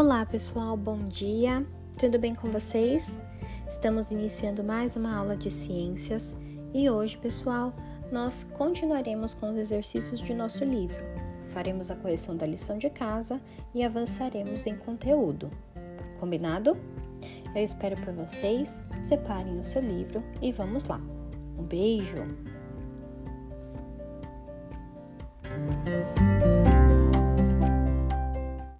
Olá pessoal, bom dia, tudo bem com vocês? Estamos iniciando mais uma aula de ciências e hoje, pessoal, nós continuaremos com os exercícios de nosso livro. Faremos a correção da lição de casa e avançaremos em conteúdo. Combinado? Eu espero por vocês. Separem o seu livro e vamos lá. Um beijo!